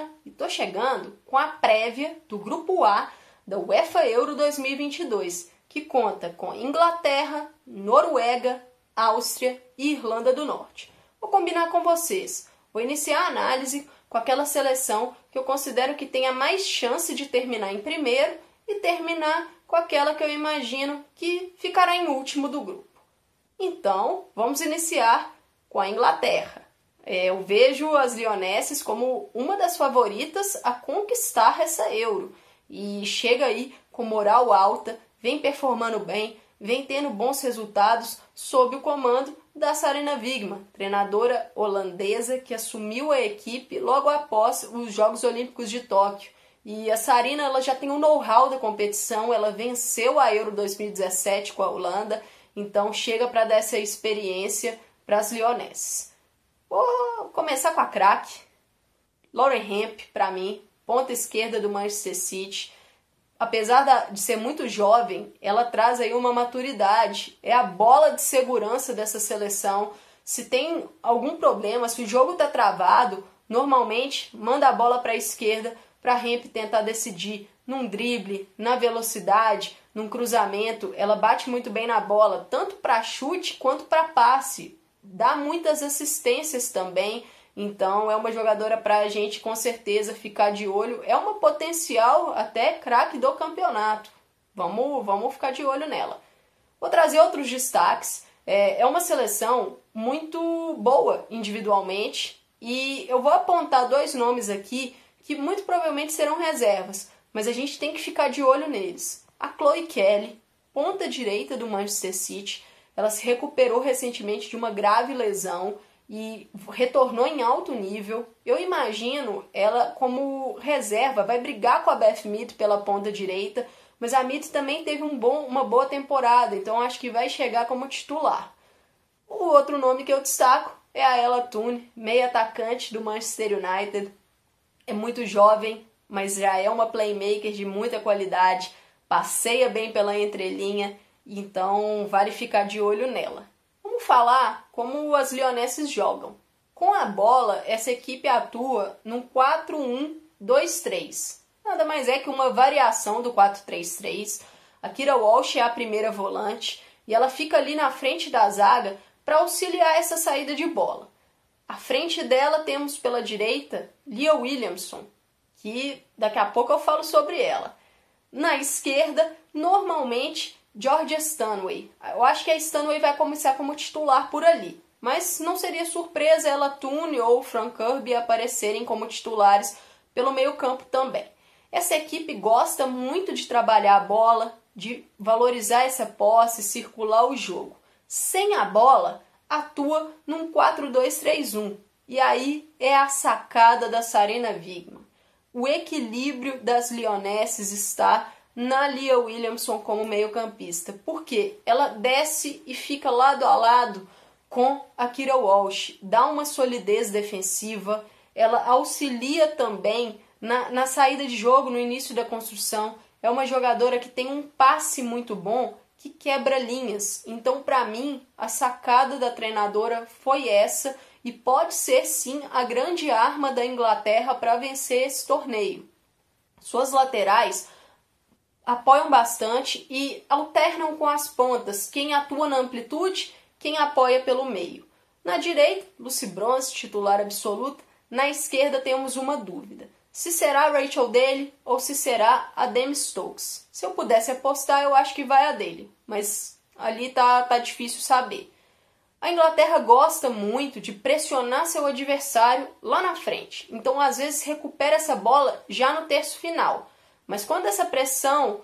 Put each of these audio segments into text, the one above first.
Viana e tô chegando com a prévia do Grupo A da UEFA Euro 2022, que conta com Inglaterra, Noruega, Áustria e Irlanda do Norte. Vou combinar com vocês, vou iniciar a análise com aquela seleção que eu considero que tenha mais chance de terminar em primeiro e terminar com aquela que eu imagino que ficará em último do grupo. Então, vamos iniciar com a Inglaterra. É, eu vejo as Lionesses como uma das favoritas a conquistar essa Euro. E chega aí com moral alta, vem performando bem, vem tendo bons resultados sob o comando da Sarina Wigman, treinadora holandesa que assumiu a equipe logo após os Jogos Olímpicos de Tóquio. E a Sarina ela já tem um know-how da competição, ela venceu a Euro 2017 com a Holanda, então chega para dar essa experiência para as Lionesses. Vou começar com a craque. Lauren Hemp, para mim, ponta esquerda do Manchester City. Apesar de ser muito jovem, ela traz aí uma maturidade. É a bola de segurança dessa seleção. Se tem algum problema, se o jogo está travado, normalmente manda a bola para a esquerda para Hemp tentar decidir num drible, na velocidade, num cruzamento. Ela bate muito bem na bola, tanto para chute quanto para passe dá muitas assistências também. Então é uma jogadora para a gente com certeza ficar de olho. É uma potencial até craque do campeonato. Vamos, vamos ficar de olho nela. Vou trazer outros destaques. É, é uma seleção muito boa individualmente e eu vou apontar dois nomes aqui que muito provavelmente serão reservas, mas a gente tem que ficar de olho neles. A Chloe Kelly, ponta direita do Manchester City, ela se recuperou recentemente de uma grave lesão e retornou em alto nível. Eu imagino ela como reserva, vai brigar com a Beth Mead pela ponta direita, mas a Mead também teve um bom, uma boa temporada, então acho que vai chegar como titular. O outro nome que eu destaco é a Ella Toone, meia atacante do Manchester United. É muito jovem, mas já é uma playmaker de muita qualidade, passeia bem pela entrelinha então, vale ficar de olho nela. Vamos falar como as Lionesses jogam. Com a bola, essa equipe atua num 4-1-2-3. Nada mais é que uma variação do 4-3-3. A Kira Walsh é a primeira volante e ela fica ali na frente da zaga para auxiliar essa saída de bola. À frente dela temos pela direita Lia Williamson, que daqui a pouco eu falo sobre ela. Na esquerda, normalmente Georgia Stanway. Eu acho que a Stanway vai começar como titular por ali. Mas não seria surpresa ela Tune ou Frank Kirby aparecerem como titulares pelo meio-campo também. Essa equipe gosta muito de trabalhar a bola, de valorizar essa posse, circular o jogo. Sem a bola, atua num 4-2-3-1. E aí é a sacada da Sarena Wigman. O equilíbrio das lionesses está na Lia Williamson como meio-campista, porque ela desce e fica lado a lado com a Kira Walsh, dá uma solidez defensiva, ela auxilia também na, na saída de jogo, no início da construção. É uma jogadora que tem um passe muito bom que quebra linhas. Então, para mim, a sacada da treinadora foi essa e pode ser sim a grande arma da Inglaterra para vencer esse torneio. Suas laterais apoiam bastante e alternam com as pontas, quem atua na amplitude, quem apoia pelo meio. Na direita, Lucy Bronze, titular absoluta. Na esquerda temos uma dúvida. Se será a Rachel dele ou se será a Demi Stokes. Se eu pudesse apostar, eu acho que vai a dele, mas ali tá, tá difícil saber. A Inglaterra gosta muito de pressionar seu adversário lá na frente, então às vezes recupera essa bola já no terço final. Mas quando essa pressão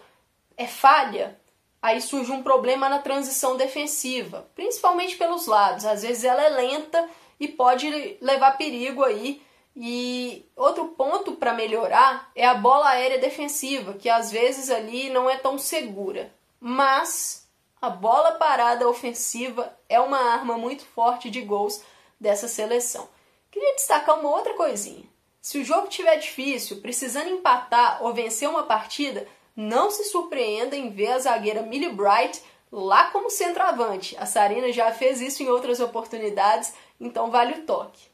é falha, aí surge um problema na transição defensiva, principalmente pelos lados. Às vezes ela é lenta e pode levar perigo aí. E outro ponto para melhorar é a bola aérea defensiva, que às vezes ali não é tão segura. Mas a bola parada ofensiva é uma arma muito forte de gols dessa seleção. Queria destacar uma outra coisinha. Se o jogo estiver difícil, precisando empatar ou vencer uma partida, não se surpreenda em ver a zagueira Millie Bright lá como centroavante. A Sarina já fez isso em outras oportunidades, então vale o toque.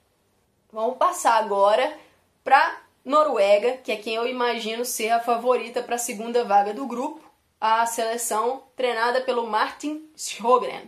Vamos passar agora para Noruega, que é quem eu imagino ser a favorita para a segunda vaga do grupo, a seleção treinada pelo Martin Sjogren.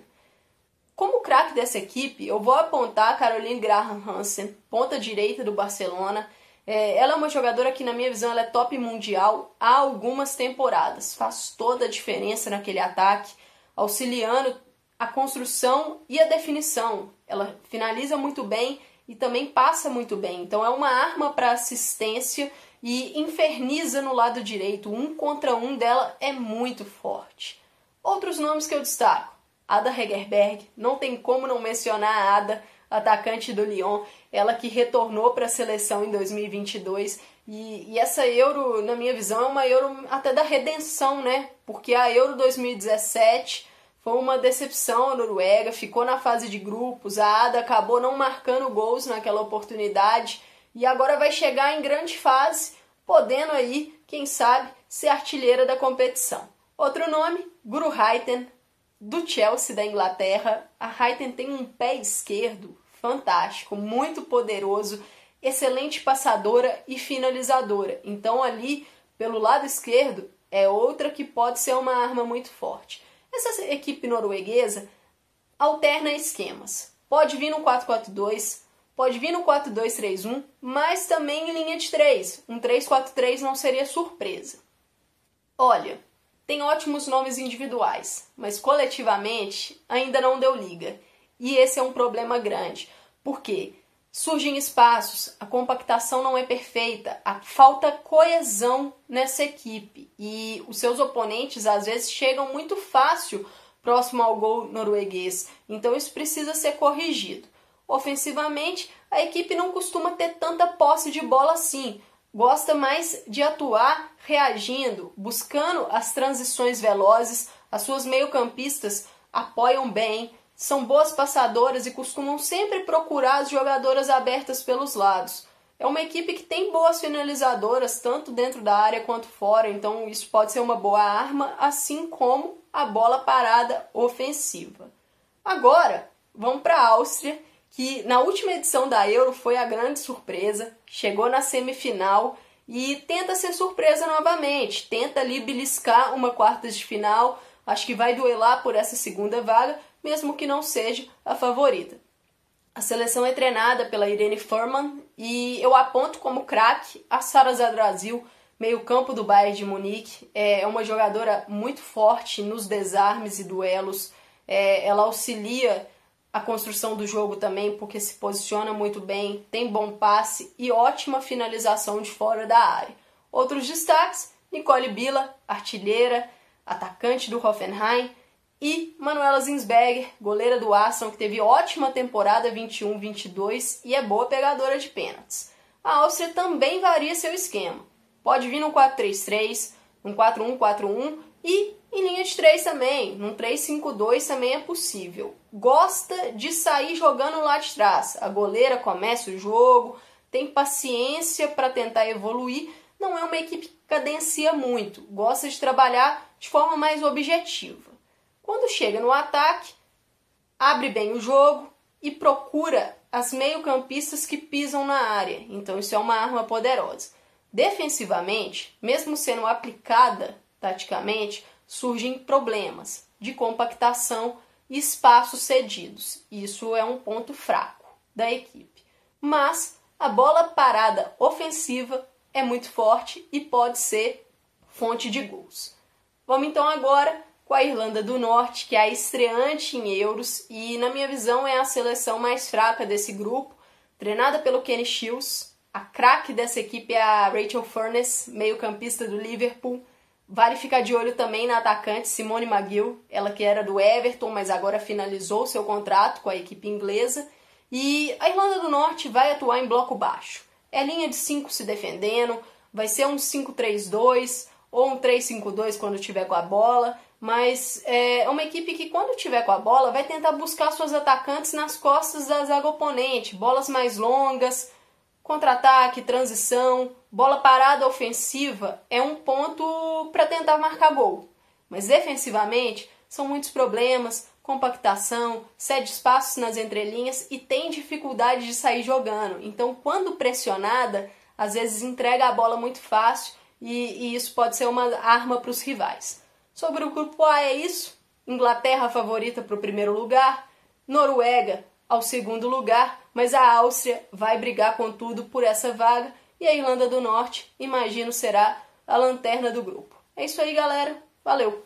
Como craque dessa equipe, eu vou apontar a Caroline Graham Hansen, ponta direita do Barcelona. É, ela é uma jogadora que, na minha visão, ela é top mundial há algumas temporadas. Faz toda a diferença naquele ataque, auxiliando a construção e a definição. Ela finaliza muito bem e também passa muito bem. Então é uma arma para assistência e inferniza no lado direito. Um contra um dela é muito forte. Outros nomes que eu destaco: Ada Hegerberg, não tem como não mencionar a Ada, atacante do Lyon, ela que retornou para a seleção em 2022. E, e, essa Euro, na minha visão, é uma Euro até da redenção, né? Porque a Euro 2017 foi uma decepção a Noruega, ficou na fase de grupos, a Ada acabou não marcando gols naquela oportunidade e agora vai chegar em grande fase, podendo aí, quem sabe, ser artilheira da competição. Outro nome, Guru Heiten, do Chelsea da Inglaterra. A Heiten tem um pé esquerdo fantástico, muito poderoso, excelente passadora e finalizadora. Então ali, pelo lado esquerdo, é outra que pode ser uma arma muito forte. Essa equipe norueguesa alterna esquemas. Pode vir no 4-4-2, pode vir no 4-2-3-1, mas também em linha de 3. Um 3-4-3 não seria surpresa. Olha, tem ótimos nomes individuais, mas coletivamente ainda não deu liga. E esse é um problema grande. Por quê? surgem espaços, a compactação não é perfeita, a falta coesão nessa equipe e os seus oponentes às vezes chegam muito fácil próximo ao gol norueguês, então isso precisa ser corrigido. Ofensivamente, a equipe não costuma ter tanta posse de bola assim, gosta mais de atuar reagindo, buscando as transições velozes, as suas meio-campistas apoiam bem, são boas passadoras e costumam sempre procurar as jogadoras abertas pelos lados. É uma equipe que tem boas finalizadoras, tanto dentro da área quanto fora, então isso pode ser uma boa arma, assim como a bola parada ofensiva. Agora, vamos para a Áustria, que na última edição da Euro foi a grande surpresa, chegou na semifinal e tenta ser surpresa novamente, tenta ali beliscar uma quartas de final, acho que vai duelar por essa segunda vaga, mesmo que não seja a favorita. A seleção é treinada pela Irene Furman e eu aponto como craque a Sara Zadrazil, meio-campo do Bayern de Munique. É uma jogadora muito forte nos desarmes e duelos. É, ela auxilia a construção do jogo também, porque se posiciona muito bem, tem bom passe e ótima finalização de fora da área. Outros destaques: Nicole Bila, artilheira, atacante do Hoffenheim, e Manuela Zinsberger, goleira do Arsenal, que teve ótima temporada 21-22 e é boa pegadora de pênaltis. A Áustria também varia seu esquema. Pode vir num 4-3-3, num 4-1-4-1 e em linha de 3 também, num 3-5-2 também é possível. Gosta de sair jogando lá de trás. A goleira começa o jogo, tem paciência para tentar evoluir. Não é uma equipe que cadencia muito, gosta de trabalhar de forma mais objetiva. Quando chega no ataque, abre bem o jogo e procura as meio-campistas que pisam na área. Então isso é uma arma poderosa. Defensivamente, mesmo sendo aplicada taticamente, surgem problemas de compactação espaços cedidos. Isso é um ponto fraco da equipe. Mas a bola parada ofensiva é muito forte e pode ser fonte de gols. Vamos então agora com a Irlanda do Norte, que é a estreante em Euros e, na minha visão, é a seleção mais fraca desse grupo, treinada pelo Kenny Shields. A craque dessa equipe é a Rachel Furness, meio-campista do Liverpool. Vale ficar de olho também na atacante Simone McGill, ela que era do Everton, mas agora finalizou seu contrato com a equipe inglesa. E a Irlanda do Norte vai atuar em bloco baixo. É linha de 5 se defendendo, vai ser um 5-3-2 ou um 3-5-2 quando tiver com a bola mas é uma equipe que quando tiver com a bola vai tentar buscar suas atacantes nas costas da zaga oponente, bolas mais longas, contra-ataque, transição, bola parada ofensiva é um ponto para tentar marcar gol. Mas defensivamente são muitos problemas, compactação, cede espaços nas entrelinhas e tem dificuldade de sair jogando. Então, quando pressionada, às vezes entrega a bola muito fácil e, e isso pode ser uma arma para os rivais. Sobre o grupo A é isso. Inglaterra favorita para o primeiro lugar, Noruega ao segundo lugar, mas a Áustria vai brigar com tudo por essa vaga e a Irlanda do Norte, imagino, será a lanterna do grupo. É isso aí, galera. Valeu!